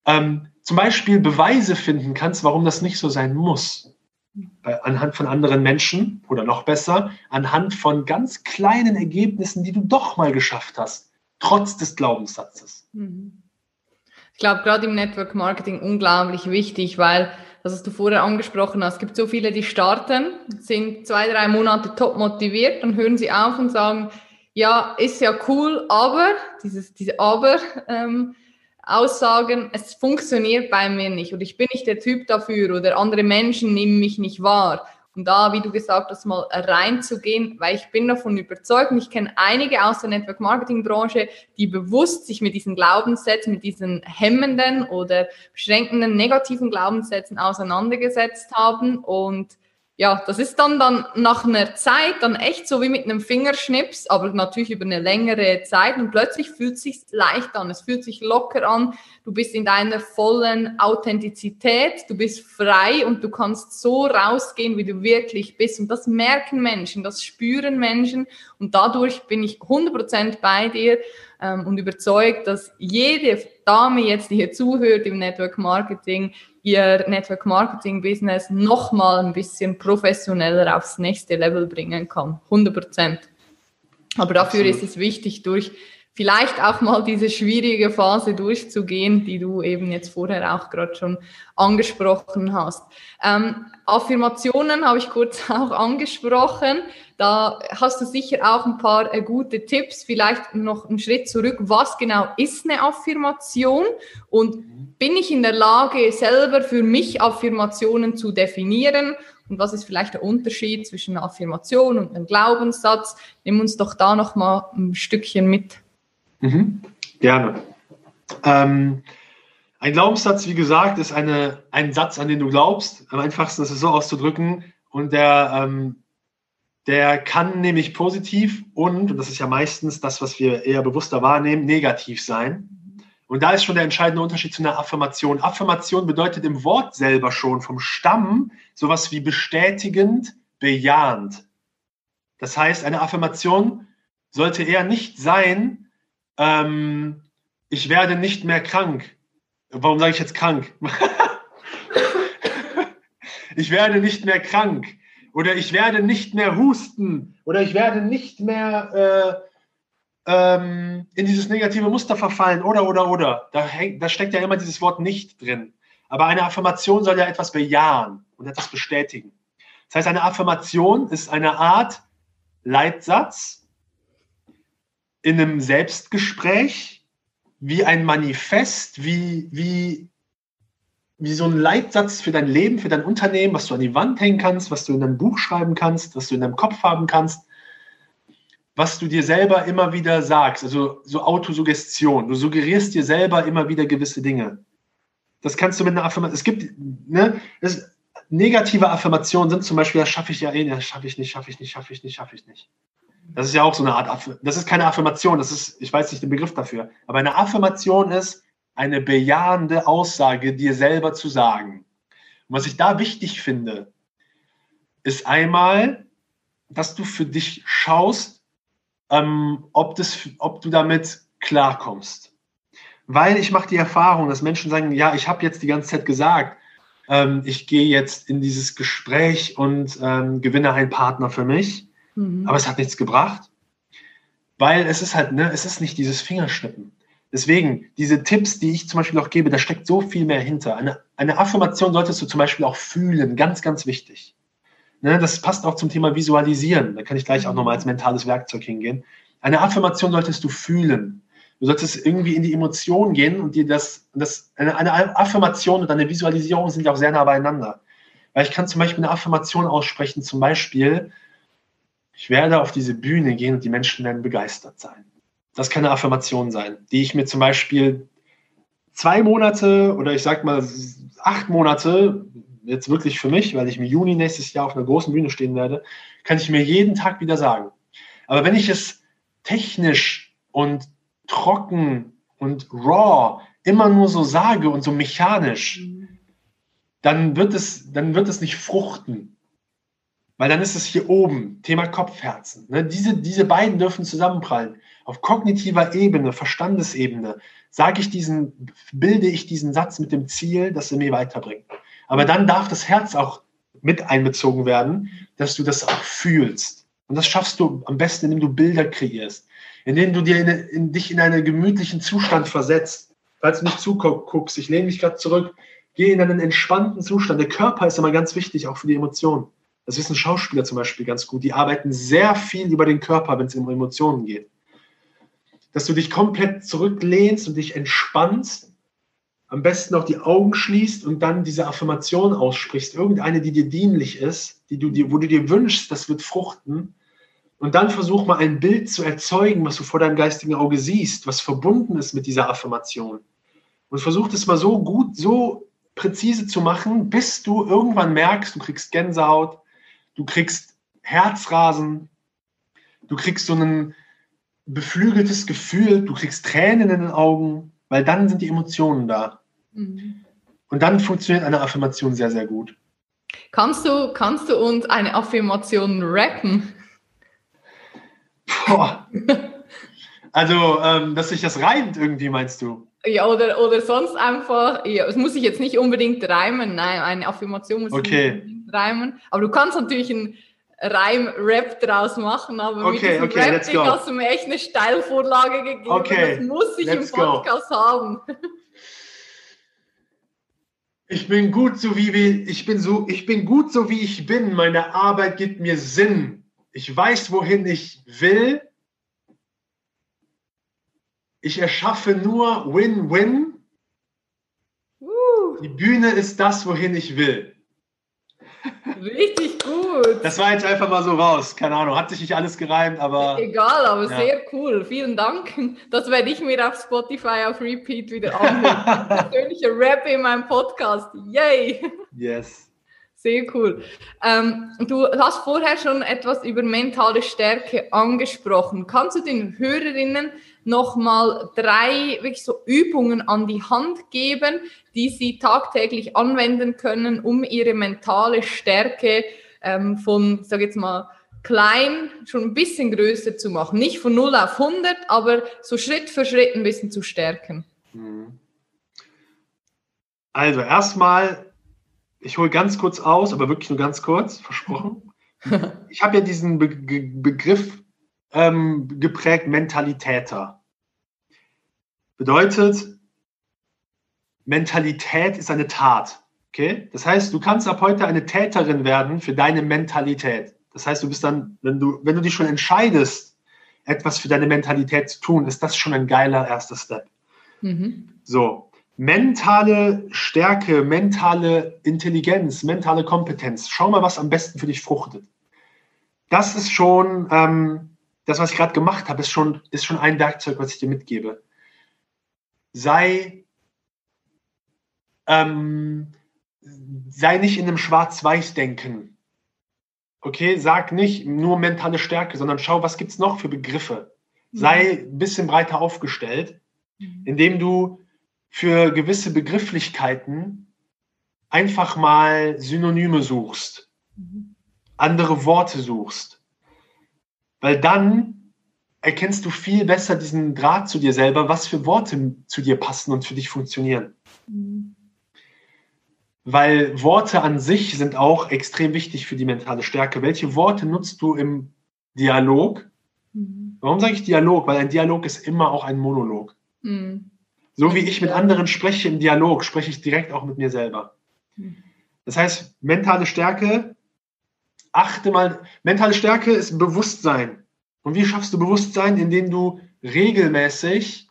ähm, zum Beispiel Beweise finden kannst, warum das nicht so sein muss. Bei, anhand von anderen Menschen oder noch besser, anhand von ganz kleinen Ergebnissen, die du doch mal geschafft hast, trotz des Glaubenssatzes. Mhm. Ich glaube, gerade im Network Marketing unglaublich wichtig, weil, das hast du vorher angesprochen hast, es gibt so viele, die starten, sind zwei, drei Monate top motiviert, dann hören sie auf und sagen, ja, ist ja cool, aber, dieses, diese Aber, ähm, Aussagen, es funktioniert bei mir nicht oder ich bin nicht der Typ dafür oder andere Menschen nehmen mich nicht wahr. Und da, wie du gesagt hast, mal reinzugehen, weil ich bin davon überzeugt und ich kenne einige aus der Network Marketing Branche, die bewusst sich mit diesen Glaubenssätzen, mit diesen hemmenden oder beschränkenden negativen Glaubenssätzen auseinandergesetzt haben und ja, das ist dann, dann nach einer Zeit dann echt so wie mit einem Fingerschnips, aber natürlich über eine längere Zeit und plötzlich fühlt es sich leicht an, es fühlt sich locker an, du bist in deiner vollen Authentizität, du bist frei und du kannst so rausgehen, wie du wirklich bist. Und das merken Menschen, das spüren Menschen. Und dadurch bin ich 100% bei dir ähm, und überzeugt, dass jede Dame jetzt, die hier zuhört im Network Marketing, ihr Network Marketing Business nochmal ein bisschen professioneller aufs nächste Level bringen kann. 100 Prozent. Aber dafür Absolut. ist es wichtig, durch vielleicht auch mal diese schwierige Phase durchzugehen, die du eben jetzt vorher auch gerade schon angesprochen hast. Ähm, Affirmationen habe ich kurz auch angesprochen. Da hast du sicher auch ein paar äh, gute Tipps. Vielleicht noch einen Schritt zurück. Was genau ist eine Affirmation? Und bin ich in der Lage, selber für mich Affirmationen zu definieren? Und was ist vielleicht der Unterschied zwischen einer Affirmation und einem Glaubenssatz? Nimm uns doch da noch mal ein Stückchen mit. Mhm. Gerne. Ähm, ein Glaubenssatz, wie gesagt, ist eine, ein Satz, an den du glaubst. Am einfachsten ist es so auszudrücken. Und der, ähm, der kann nämlich positiv und, und das ist ja meistens das, was wir eher bewusster wahrnehmen, negativ sein. Und da ist schon der entscheidende Unterschied zu einer Affirmation. Affirmation bedeutet im Wort selber schon vom Stamm sowas wie bestätigend, bejahend. Das heißt, eine Affirmation sollte eher nicht sein, ähm, ich werde nicht mehr krank. Warum sage ich jetzt krank? ich werde nicht mehr krank. Oder ich werde nicht mehr husten. Oder ich werde nicht mehr äh, ähm, in dieses negative Muster verfallen. Oder, oder, oder. Da, häng, da steckt ja immer dieses Wort nicht drin. Aber eine Affirmation soll ja etwas bejahen und etwas bestätigen. Das heißt, eine Affirmation ist eine Art Leitsatz, in einem Selbstgespräch wie ein Manifest, wie, wie, wie so ein Leitsatz für dein Leben, für dein Unternehmen, was du an die Wand hängen kannst, was du in deinem Buch schreiben kannst, was du in deinem Kopf haben kannst, was du dir selber immer wieder sagst, also so Autosuggestion. Du suggerierst dir selber immer wieder gewisse Dinge. Das kannst du mit einer Affirmation. Es gibt ne, es, negative Affirmationen sind zum Beispiel, das schaffe ich ja eh, das schaffe ich nicht, schaffe ich nicht, schaffe ich nicht, schaffe ich nicht. Das ist ja auch so eine Art, das ist keine Affirmation, das ist, ich weiß nicht den Begriff dafür, aber eine Affirmation ist eine bejahende Aussage dir selber zu sagen. Und was ich da wichtig finde, ist einmal, dass du für dich schaust, ähm, ob, das, ob du damit klarkommst. Weil ich mache die Erfahrung, dass Menschen sagen, ja, ich habe jetzt die ganze Zeit gesagt, ähm, ich gehe jetzt in dieses Gespräch und ähm, gewinne einen Partner für mich. Mhm. Aber es hat nichts gebracht, weil es ist halt, ne, es ist nicht dieses Fingerschnippen. Deswegen, diese Tipps, die ich zum Beispiel auch gebe, da steckt so viel mehr hinter. Eine, eine Affirmation solltest du zum Beispiel auch fühlen, ganz, ganz wichtig. Ne, das passt auch zum Thema Visualisieren. Da kann ich gleich auch nochmal als mentales Werkzeug hingehen. Eine Affirmation solltest du fühlen. Du solltest irgendwie in die Emotion gehen und dir das, das eine, eine Affirmation und eine Visualisierung sind ja auch sehr nah beieinander. Weil ich kann zum Beispiel eine Affirmation aussprechen, zum Beispiel, ich werde auf diese Bühne gehen und die Menschen werden begeistert sein. Das kann eine Affirmation sein, die ich mir zum Beispiel zwei Monate oder ich sag mal acht Monate, jetzt wirklich für mich, weil ich im Juni nächstes Jahr auf einer großen Bühne stehen werde, kann ich mir jeden Tag wieder sagen. Aber wenn ich es technisch und trocken und raw immer nur so sage und so mechanisch, dann wird es, dann wird es nicht fruchten. Weil dann ist es hier oben, Thema Kopfherzen. Ne? Diese, diese beiden dürfen zusammenprallen. Auf kognitiver Ebene, Verstandesebene, sage ich diesen, bilde ich diesen Satz mit dem Ziel, dass er mir weiterbringt. Aber dann darf das Herz auch mit einbezogen werden, dass du das auch fühlst. Und das schaffst du am besten, indem du Bilder kreierst, indem du dir in, in dich in einen gemütlichen Zustand versetzt. falls du nicht zuguckst, ich lehne mich gerade zurück, geh in einen entspannten Zustand. Der Körper ist immer ganz wichtig, auch für die Emotionen. Das wissen Schauspieler zum Beispiel ganz gut. Die arbeiten sehr viel über den Körper, wenn es um Emotionen geht. Dass du dich komplett zurücklehnst und dich entspannst, am besten auch die Augen schließt und dann diese Affirmation aussprichst, irgendeine, die dir dienlich ist, die du dir, wo du dir wünschst, das wird fruchten. Und dann versuch mal ein Bild zu erzeugen, was du vor deinem geistigen Auge siehst, was verbunden ist mit dieser Affirmation. Und versuch das mal so gut, so präzise zu machen, bis du irgendwann merkst, du kriegst Gänsehaut, du kriegst Herzrasen, du kriegst so ein beflügeltes Gefühl, du kriegst Tränen in den Augen, weil dann sind die Emotionen da. Mhm. Und dann funktioniert eine Affirmation sehr, sehr gut. Kannst du, kannst du uns eine Affirmation rappen? Boah. Also, ähm, dass sich das reimt irgendwie, meinst du? Ja, oder, oder sonst einfach, ja, es muss sich jetzt nicht unbedingt reimen, nein, eine Affirmation muss okay. nicht unbedingt reimen, aber du kannst natürlich einen Reim-Rap draus machen, aber okay, mit okay, Rap hast du mir echt eine Steilvorlage gegeben, okay, das muss ich im Podcast go. haben. Ich bin gut so wie ich bin so ich bin gut so wie ich bin. Meine Arbeit gibt mir Sinn. Ich weiß wohin ich will ich erschaffe nur Win-Win. Uh. Die Bühne ist das, wohin ich will. Richtig gut. Das war jetzt einfach mal so raus. Keine Ahnung, hat sich nicht alles gereimt, aber. Egal, aber ja. sehr cool. Vielen Dank. Das werde ich mir auf Spotify auf Repeat wieder anhören. Persönlicher Rap in meinem Podcast. Yay! Yes. Sehr cool. Ähm, du hast vorher schon etwas über mentale Stärke angesprochen. Kannst du den Hörerinnen nochmal drei wirklich so Übungen an die Hand geben, die sie tagtäglich anwenden können, um ihre mentale Stärke ähm, von, sag jetzt mal, klein schon ein bisschen größer zu machen? Nicht von 0 auf 100, aber so Schritt für Schritt ein bisschen zu stärken. Mhm. Also erstmal ich hole ganz kurz aus, aber wirklich nur ganz kurz, versprochen. ich habe ja diesen Be Ge Begriff ähm, geprägt, Mentalitäter. Bedeutet, Mentalität ist eine Tat. Okay? Das heißt, du kannst ab heute eine Täterin werden für deine Mentalität. Das heißt, du bist dann, wenn du, wenn du dich schon entscheidest, etwas für deine Mentalität zu tun, ist das schon ein geiler erster Step. Mhm. So, mentale Stärke, mentale Intelligenz, mentale Kompetenz. Schau mal, was am besten für dich fruchtet. Das ist schon, ähm, das, was ich gerade gemacht habe, ist schon, ist schon ein Werkzeug, was ich dir mitgebe. Sei, ähm, sei nicht in einem Schwarz-Weiß-Denken. Okay, sag nicht nur mentale Stärke, sondern schau, was gibt es noch für Begriffe. Sei ein bisschen breiter aufgestellt, mhm. indem du für gewisse Begrifflichkeiten einfach mal Synonyme suchst, mhm. andere Worte suchst. Weil dann erkennst du viel besser diesen Draht zu dir selber, was für Worte zu dir passen und für dich funktionieren. Mhm. Weil Worte an sich sind auch extrem wichtig für die mentale Stärke. Welche Worte nutzt du im Dialog? Mhm. Warum sage ich Dialog? Weil ein Dialog ist immer auch ein Monolog. Mhm. So wie ich mit anderen spreche im Dialog, spreche ich direkt auch mit mir selber. Das heißt, mentale Stärke, achte mal, mentale Stärke ist Bewusstsein. Und wie schaffst du Bewusstsein? Indem du regelmäßig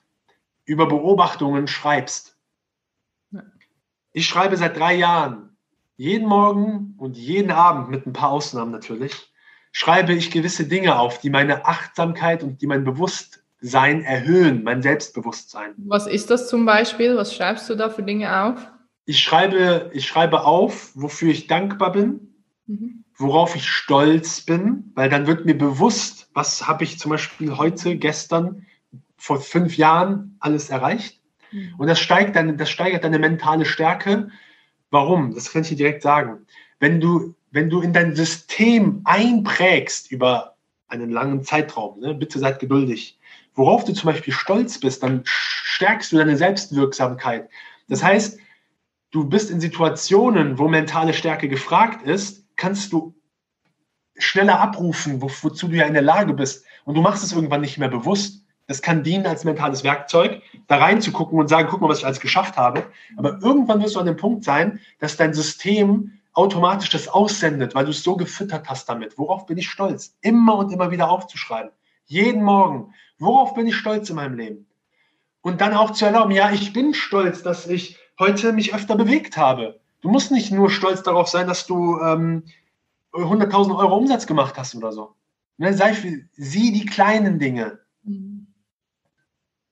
über Beobachtungen schreibst. Ich schreibe seit drei Jahren, jeden Morgen und jeden Abend, mit ein paar Ausnahmen natürlich, schreibe ich gewisse Dinge auf, die meine Achtsamkeit und die mein Bewusstsein sein erhöhen, mein Selbstbewusstsein. Was ist das zum Beispiel? Was schreibst du da für Dinge auf? Ich schreibe, ich schreibe auf, wofür ich dankbar bin, mhm. worauf ich stolz bin, weil dann wird mir bewusst, was habe ich zum Beispiel heute, gestern, vor fünf Jahren alles erreicht. Mhm. Und das, steigt dann, das steigert deine mentale Stärke. Warum? Das kann ich dir direkt sagen. Wenn du, wenn du in dein System einprägst über einen langen Zeitraum, ne, bitte seid geduldig, worauf du zum Beispiel stolz bist, dann stärkst du deine Selbstwirksamkeit. Das heißt, du bist in Situationen, wo mentale Stärke gefragt ist, kannst du schneller abrufen, wo, wozu du ja in der Lage bist. Und du machst es irgendwann nicht mehr bewusst. Das kann dienen als mentales Werkzeug, da reinzugucken und sagen, guck mal, was ich alles geschafft habe. Aber irgendwann wirst du an dem Punkt sein, dass dein System automatisch das aussendet, weil du es so gefüttert hast damit. Worauf bin ich stolz? Immer und immer wieder aufzuschreiben. Jeden Morgen. Worauf bin ich stolz in meinem Leben? Und dann auch zu erlauben, ja, ich bin stolz, dass ich heute mich öfter bewegt habe. Du musst nicht nur stolz darauf sein, dass du ähm, 100.000 Euro Umsatz gemacht hast oder so. Ne, sei für sie die kleinen Dinge.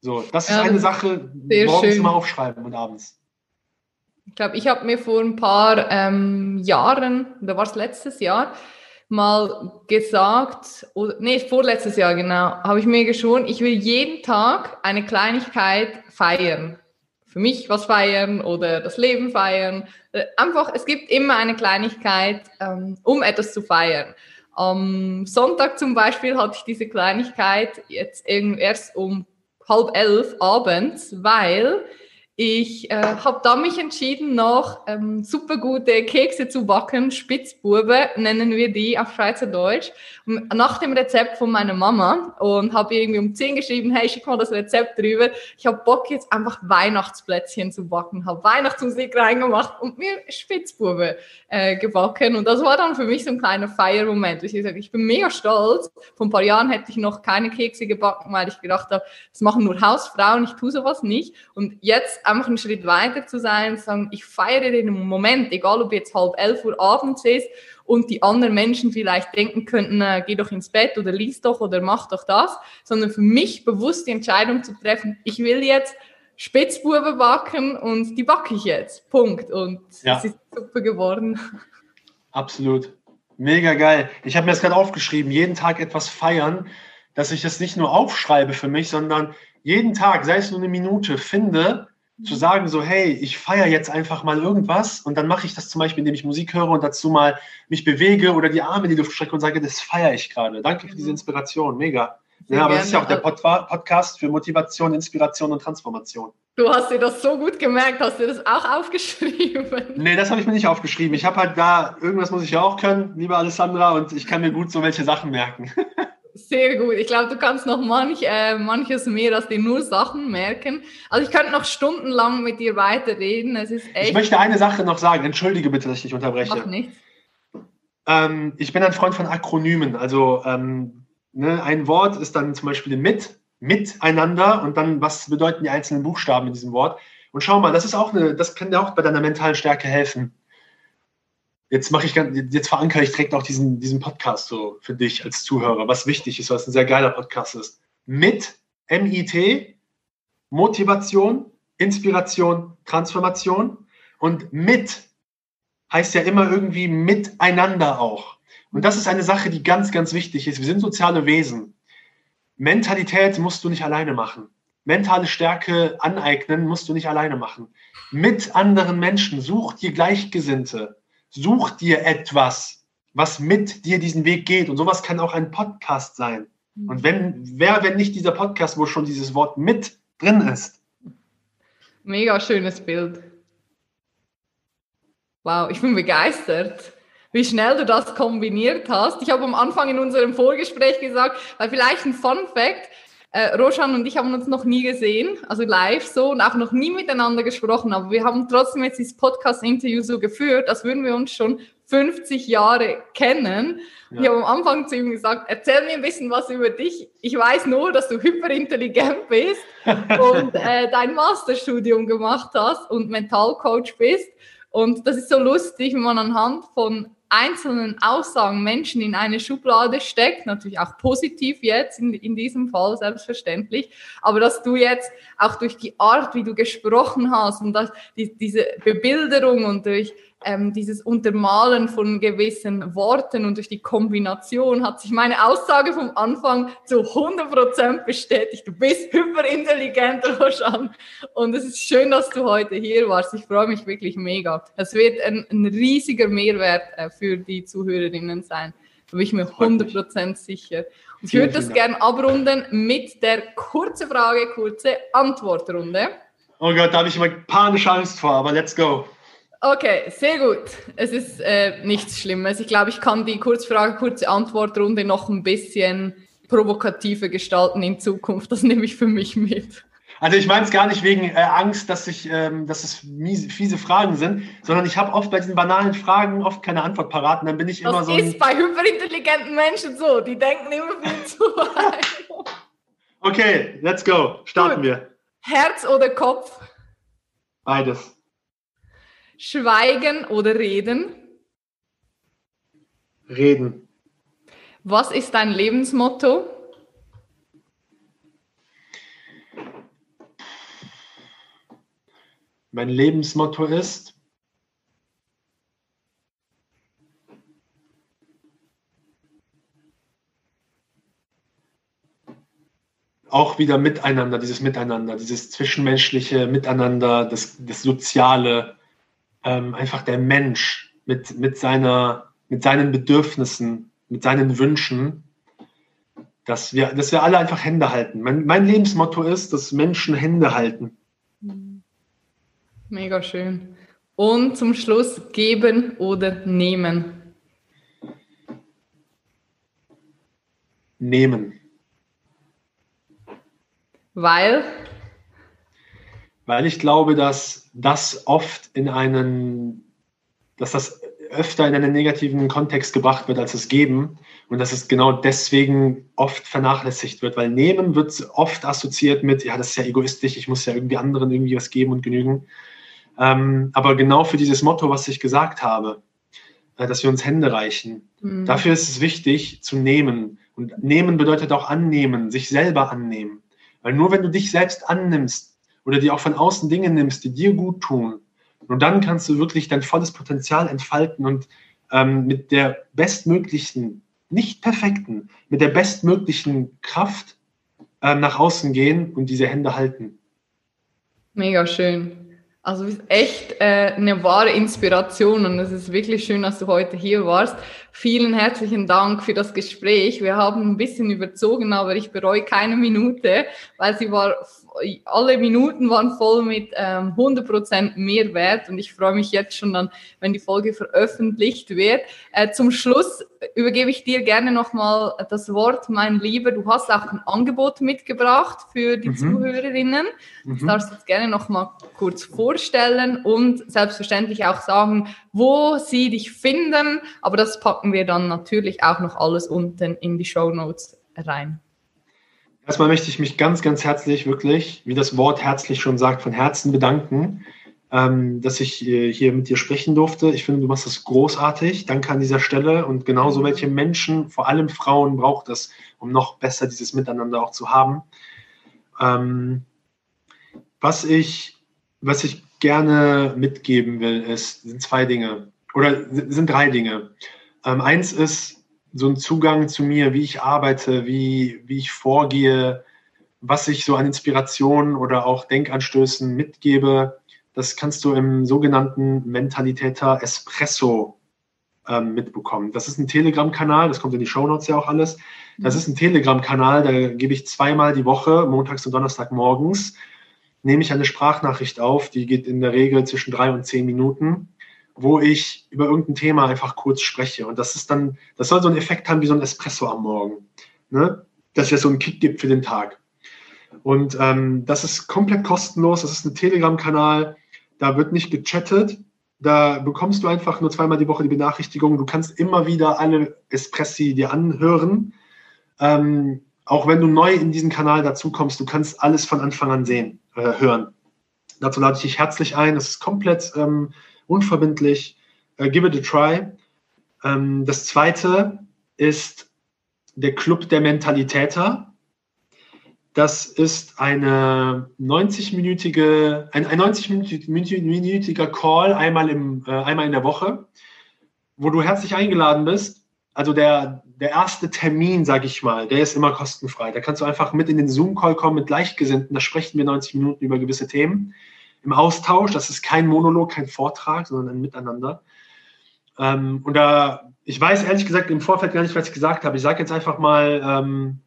So, das ja, ist eine Sache, morgens schön. immer aufschreiben und abends. Ich glaube, ich habe mir vor ein paar ähm, Jahren, da war es letztes Jahr, mal gesagt, oder, nee, vorletztes Jahr genau, habe ich mir geschworen, ich will jeden Tag eine Kleinigkeit feiern. Für mich was feiern oder das Leben feiern. Äh, einfach, es gibt immer eine Kleinigkeit, ähm, um etwas zu feiern. Am Sonntag zum Beispiel hatte ich diese Kleinigkeit jetzt erst um halb elf abends, weil ich äh, habe da mich entschieden, noch ähm, super gute Kekse zu backen, Spitzbube nennen wir die auf Schweizerdeutsch, nach dem Rezept von meiner Mama und habe irgendwie um 10 geschrieben, hey, schick mal das Rezept drüber. Ich habe Bock jetzt einfach Weihnachtsplätzchen zu backen, habe Weihnachtsmusik reingemacht und mir Spitzbube äh, gebacken und das war dann für mich so ein kleiner Feiermoment. Ich sage, ich bin mega stolz. Vor ein paar Jahren hätte ich noch keine Kekse gebacken, weil ich gedacht habe, das machen nur Hausfrauen, ich tue sowas nicht und jetzt einfach einen Schritt weiter zu sein, sagen, ich feiere den Moment, egal ob jetzt halb elf Uhr abends ist und die anderen Menschen vielleicht denken könnten, äh, geh doch ins Bett oder lies doch oder mach doch das, sondern für mich bewusst die Entscheidung zu treffen, ich will jetzt Spitzbube backen und die backe ich jetzt. Punkt. Und ja. es ist super geworden. Absolut. Mega geil. Ich habe mir das gerade aufgeschrieben, jeden Tag etwas feiern, dass ich das nicht nur aufschreibe für mich, sondern jeden Tag, sei es nur eine Minute, finde, zu sagen, so, hey, ich feiere jetzt einfach mal irgendwas und dann mache ich das zum Beispiel, indem ich Musik höre und dazu mal mich bewege oder die Arme in die Luft strecke und sage, das feiere ich gerade. Danke für diese mhm. Inspiration, mega. Sehr ja, aber das ist ja auch der Pod Podcast für Motivation, Inspiration und Transformation. Du hast dir das so gut gemerkt, hast du das auch aufgeschrieben? Nee, das habe ich mir nicht aufgeschrieben. Ich habe halt da, irgendwas muss ich ja auch können, liebe Alessandra, und ich kann mir gut so welche Sachen merken. Sehr gut. Ich glaube, du kannst noch manch, äh, manches mehr als dir nur Sachen merken. Also ich könnte noch stundenlang mit dir weiterreden. Es ist echt. Ich möchte eine Sache noch sagen. Entschuldige bitte, dass ich dich unterbreche. Mach nichts. Ähm, ich bin ein Freund von Akronymen. Also ähm, ne, ein Wort ist dann zum Beispiel mit, miteinander und dann, was bedeuten die einzelnen Buchstaben in diesem Wort? Und schau mal, das ist auch eine, das kann dir auch bei deiner mentalen Stärke helfen jetzt mache ich jetzt verankere ich direkt auch diesen, diesen Podcast so für dich als Zuhörer, was wichtig ist, was ein sehr geiler Podcast ist. Mit MIT, Motivation, Inspiration, Transformation und mit heißt ja immer irgendwie miteinander auch. Und das ist eine Sache, die ganz, ganz wichtig ist. Wir sind soziale Wesen. Mentalität musst du nicht alleine machen. Mentale Stärke aneignen musst du nicht alleine machen. Mit anderen Menschen, such dir Gleichgesinnte such dir etwas, was mit dir diesen Weg geht. Und sowas kann auch ein Podcast sein. Mhm. Und wenn, wer, wenn nicht dieser Podcast, wo schon dieses Wort mit drin ist? Mega schönes Bild. Wow, ich bin begeistert, wie schnell du das kombiniert hast. Ich habe am Anfang in unserem Vorgespräch gesagt, weil vielleicht ein Fun Fact, äh, Roshan und ich haben uns noch nie gesehen, also live so und auch noch nie miteinander gesprochen, aber wir haben trotzdem jetzt dieses Podcast-Interview so geführt, als würden wir uns schon 50 Jahre kennen. Ja. Ich habe am Anfang zu ihm gesagt, erzähl mir ein bisschen was über dich. Ich weiß nur, dass du hyperintelligent bist und äh, dein Masterstudium gemacht hast und Mentalcoach bist. Und das ist so lustig, wenn man anhand von einzelnen Aussagen Menschen in eine Schublade steckt, natürlich auch positiv jetzt in, in diesem Fall selbstverständlich, aber dass du jetzt auch durch die Art, wie du gesprochen hast und dass die, diese Bebilderung und durch ähm, dieses Untermalen von gewissen Worten und durch die Kombination hat sich meine Aussage vom Anfang zu 100% bestätigt. Du bist hyperintelligent, Roshan. Und es ist schön, dass du heute hier warst. Ich freue mich wirklich mega. Es wird ein, ein riesiger Mehrwert äh, für die Zuhörerinnen sein. Da bin ich mir 100% sicher. Und ich würde das gerne abrunden mit der kurze Frage, kurze Antwortrunde. Oh Gott, da habe ich immer panische Angst vor, aber let's go. Okay, sehr gut. Es ist äh, nichts Schlimmes. Ich glaube, ich kann die Kurzfrage, kurze Antwortrunde noch ein bisschen provokative gestalten in Zukunft. Das nehme ich für mich mit. Also ich meine es gar nicht wegen äh, Angst, dass, ich, ähm, dass es miese, fiese Fragen sind, sondern ich habe oft bei diesen banalen Fragen oft keine Antwort parat und dann bin ich das immer so. Das ist bei hyperintelligenten Menschen so, die denken immer viel zu weit. okay, let's go. Starten Gut. wir. Herz oder Kopf? Beides. Schweigen oder reden? Reden. Was ist dein Lebensmotto? Mein Lebensmotto ist, auch wieder miteinander, dieses Miteinander, dieses zwischenmenschliche Miteinander, das, das Soziale, ähm, einfach der Mensch mit, mit, seiner, mit seinen Bedürfnissen, mit seinen Wünschen, dass wir, dass wir alle einfach Hände halten. Mein, mein Lebensmotto ist, dass Menschen Hände halten. Mhm. Mega schön. Und zum Schluss geben oder nehmen? Nehmen. Weil? Weil ich glaube, dass das oft in einen, dass das öfter in einen negativen Kontext gebracht wird als das Geben und dass es genau deswegen oft vernachlässigt wird, weil Nehmen wird oft assoziiert mit, ja, das ist ja egoistisch, ich muss ja irgendwie anderen irgendwie was geben und genügen. Ähm, aber genau für dieses Motto, was ich gesagt habe, äh, dass wir uns Hände reichen, mhm. dafür ist es wichtig zu nehmen. Und nehmen bedeutet auch annehmen, sich selber annehmen. Weil nur wenn du dich selbst annimmst oder dir auch von außen Dinge nimmst, die dir gut tun, und dann kannst du wirklich dein volles Potenzial entfalten und ähm, mit der bestmöglichen, nicht perfekten, mit der bestmöglichen Kraft äh, nach außen gehen und diese Hände halten. Mega schön. Also echt äh, eine wahre Inspiration und es ist wirklich schön, dass du heute hier warst. Vielen herzlichen Dank für das Gespräch. Wir haben ein bisschen überzogen, aber ich bereue keine Minute, weil sie war alle Minuten waren voll mit ähm, 100% Mehrwert und ich freue mich jetzt schon dann, wenn die Folge veröffentlicht wird. Äh, zum Schluss übergebe ich dir gerne nochmal das Wort, mein Lieber. Du hast auch ein Angebot mitgebracht für die mhm. Zuhörerinnen. Das mhm. darfst du jetzt gerne nochmal kurz vorstellen und selbstverständlich auch sagen, wo sie dich finden. Aber das packen wir dann natürlich auch noch alles unten in die Show Notes rein. Erstmal möchte ich mich ganz, ganz herzlich, wirklich, wie das Wort herzlich schon sagt, von Herzen bedanken, ähm, dass ich äh, hier mit dir sprechen durfte. Ich finde, du machst das großartig. Danke an dieser Stelle. Und genauso welche Menschen, vor allem Frauen, braucht es, um noch besser dieses Miteinander auch zu haben. Ähm, was ich, was ich gerne mitgeben will, ist, sind zwei Dinge oder sind drei Dinge. Ähm, eins ist, so ein Zugang zu mir, wie ich arbeite, wie, wie ich vorgehe, was ich so an Inspirationen oder auch Denkanstößen mitgebe, das kannst du im sogenannten Mentalitäter Espresso ähm, mitbekommen. Das ist ein Telegram-Kanal, das kommt in die Shownotes ja auch alles. Das mhm. ist ein Telegram-Kanal, da gebe ich zweimal die Woche, montags und Donnerstag morgens, nehme ich eine Sprachnachricht auf, die geht in der Regel zwischen drei und zehn Minuten wo ich über irgendein Thema einfach kurz spreche. Und das ist dann, das soll so einen Effekt haben wie so ein Espresso am Morgen. Ne? Dass es so einen Kick gibt für den Tag. Und ähm, das ist komplett kostenlos. Das ist ein Telegram-Kanal. Da wird nicht gechattet. Da bekommst du einfach nur zweimal die Woche die Benachrichtigung. Du kannst immer wieder alle Espressi dir anhören. Ähm, auch wenn du neu in diesen Kanal dazukommst, du kannst alles von Anfang an sehen, äh, hören. Dazu lade ich dich herzlich ein. Das ist komplett ähm, unverbindlich. Uh, give it a try. Ähm, das zweite ist der Club der Mentalitäter. Das ist eine 90-minütige, ein, ein 90-minütiger Call einmal, im, äh, einmal in der Woche, wo du herzlich eingeladen bist. Also der, der erste Termin, sage ich mal, der ist immer kostenfrei. Da kannst du einfach mit in den Zoom-Call kommen mit Gleichgesinnten. Da sprechen wir 90 Minuten über gewisse Themen im Austausch. Das ist kein Monolog, kein Vortrag, sondern ein Miteinander. Ähm, und da, ich weiß ehrlich gesagt im Vorfeld gar nicht, was ich gesagt habe. Ich sage jetzt einfach mal, ähm,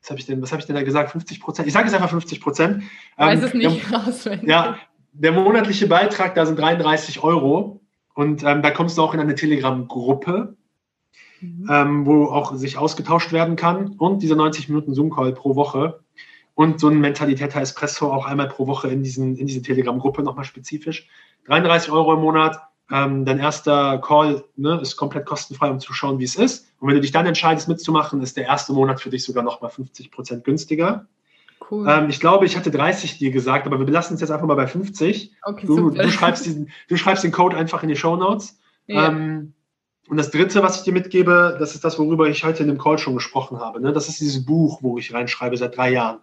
was habe ich denn, ich denn da gesagt? 50 Prozent? Ich sage jetzt einfach 50 Prozent. Ähm, weiß es nicht der, auswendig. Ja, der monatliche Beitrag, da sind 33 Euro. Und ähm, da kommst du auch in eine Telegram-Gruppe. mhm. ähm, wo auch sich ausgetauscht werden kann und diese 90 Minuten Zoom-Call pro Woche und so ein Mentalitäter Espresso auch einmal pro Woche in, diesen, in diese Telegram-Gruppe nochmal spezifisch. 33 Euro im Monat. Ähm, dein erster Call ne, ist komplett kostenfrei, um zu schauen, wie es ist. Und wenn du dich dann entscheidest, mitzumachen, ist der erste Monat für dich sogar nochmal 50 Prozent günstiger. Cool. Ähm, ich glaube, ich hatte 30 dir gesagt, aber wir belassen es jetzt einfach mal bei 50. Okay, du, du, schreibst diesen, du schreibst den Code einfach in die Show Notes. Ja. Ähm, und das Dritte, was ich dir mitgebe, das ist das, worüber ich heute in dem Call schon gesprochen habe. Ne? Das ist dieses Buch, wo ich reinschreibe seit drei Jahren.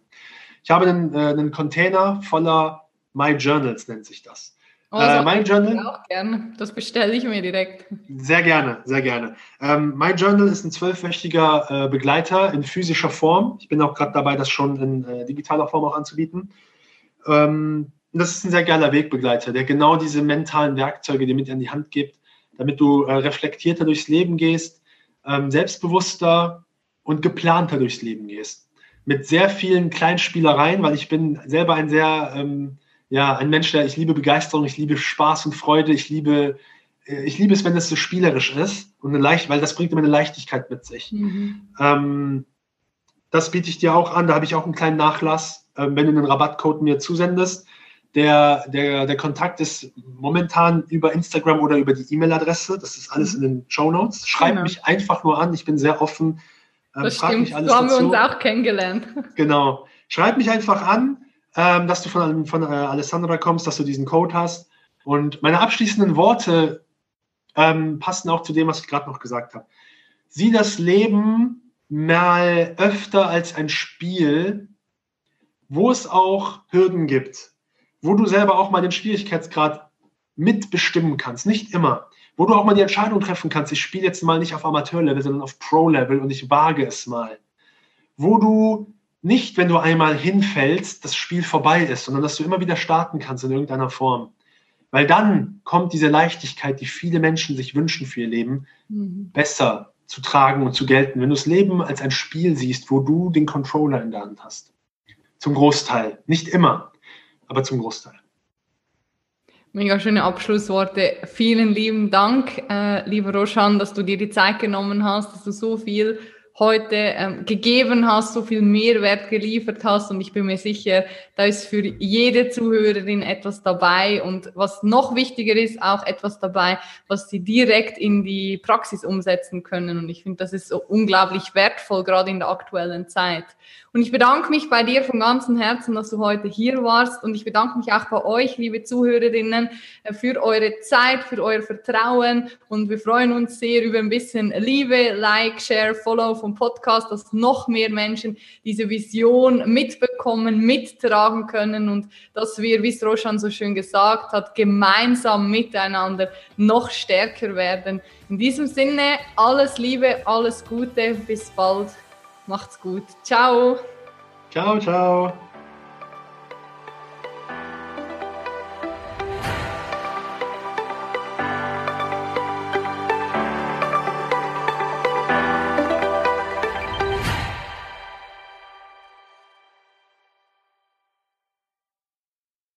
Ich habe einen, äh, einen Container voller My Journals, nennt sich das. Oh, äh, My Journal. Auch gerne. Das bestelle ich mir direkt. Sehr gerne, sehr gerne. Ähm, My Journal ist ein zwölfwöchiger äh, Begleiter in physischer Form. Ich bin auch gerade dabei, das schon in äh, digitaler Form auch anzubieten. Ähm, das ist ein sehr geiler Wegbegleiter, der genau diese mentalen Werkzeuge dir mit an die Hand gibt, damit du äh, reflektierter durchs Leben gehst, ähm, selbstbewusster und geplanter durchs Leben gehst mit sehr vielen Kleinspielereien, weil ich bin selber ein sehr, ähm, ja, ein Mensch, der, ich liebe Begeisterung, ich liebe Spaß und Freude, ich liebe, äh, ich liebe es, wenn es so spielerisch ist und eine leicht, weil das bringt immer eine Leichtigkeit mit sich. Mhm. Ähm, das biete ich dir auch an, da habe ich auch einen kleinen Nachlass, ähm, wenn du einen Rabattcode mir zusendest. Der, der, der Kontakt ist momentan über Instagram oder über die E-Mail-Adresse. Das ist alles mhm. in den Show Notes. Schreib genau. mich einfach nur an. Ich bin sehr offen. Ähm, das stimmt, so haben dazu. wir uns auch kennengelernt. Genau. Schreib mich einfach an, ähm, dass du von, von äh, Alessandra kommst, dass du diesen Code hast. Und meine abschließenden Worte ähm, passen auch zu dem, was ich gerade noch gesagt habe. Sieh das Leben mal öfter als ein Spiel, wo es auch Hürden gibt, wo du selber auch mal den Schwierigkeitsgrad mitbestimmen kannst. Nicht immer wo du auch mal die Entscheidung treffen kannst, ich spiele jetzt mal nicht auf Amateurlevel, sondern auf Pro-Level und ich wage es mal. Wo du nicht, wenn du einmal hinfällst, das Spiel vorbei ist, sondern dass du immer wieder starten kannst in irgendeiner Form. Weil dann kommt diese Leichtigkeit, die viele Menschen sich wünschen für ihr Leben, mhm. besser zu tragen und zu gelten. Wenn du das Leben als ein Spiel siehst, wo du den Controller in der Hand hast. Zum Großteil. Nicht immer, aber zum Großteil. Mega schöne Abschlussworte. Vielen lieben Dank, äh, lieber Roshan, dass du dir die Zeit genommen hast, dass du so viel heute ähm, gegeben hast, so viel Mehrwert geliefert hast und ich bin mir sicher, da ist für jede Zuhörerin etwas dabei und was noch wichtiger ist, auch etwas dabei, was sie direkt in die Praxis umsetzen können und ich finde, das ist so unglaublich wertvoll, gerade in der aktuellen Zeit. Und ich bedanke mich bei dir von ganzem Herzen, dass du heute hier warst. Und ich bedanke mich auch bei euch, liebe Zuhörerinnen, äh, für eure Zeit, für euer Vertrauen. Und wir freuen uns sehr über ein bisschen Liebe, Like, Share, Follow vom Podcast, dass noch mehr Menschen diese Vision mitbekommen, mittragen können und dass wir, wie es Roshan so schön gesagt hat, gemeinsam miteinander noch stärker werden. In diesem Sinne, alles Liebe, alles Gute, bis bald. Macht's gut. Ciao. Ciao, ciao.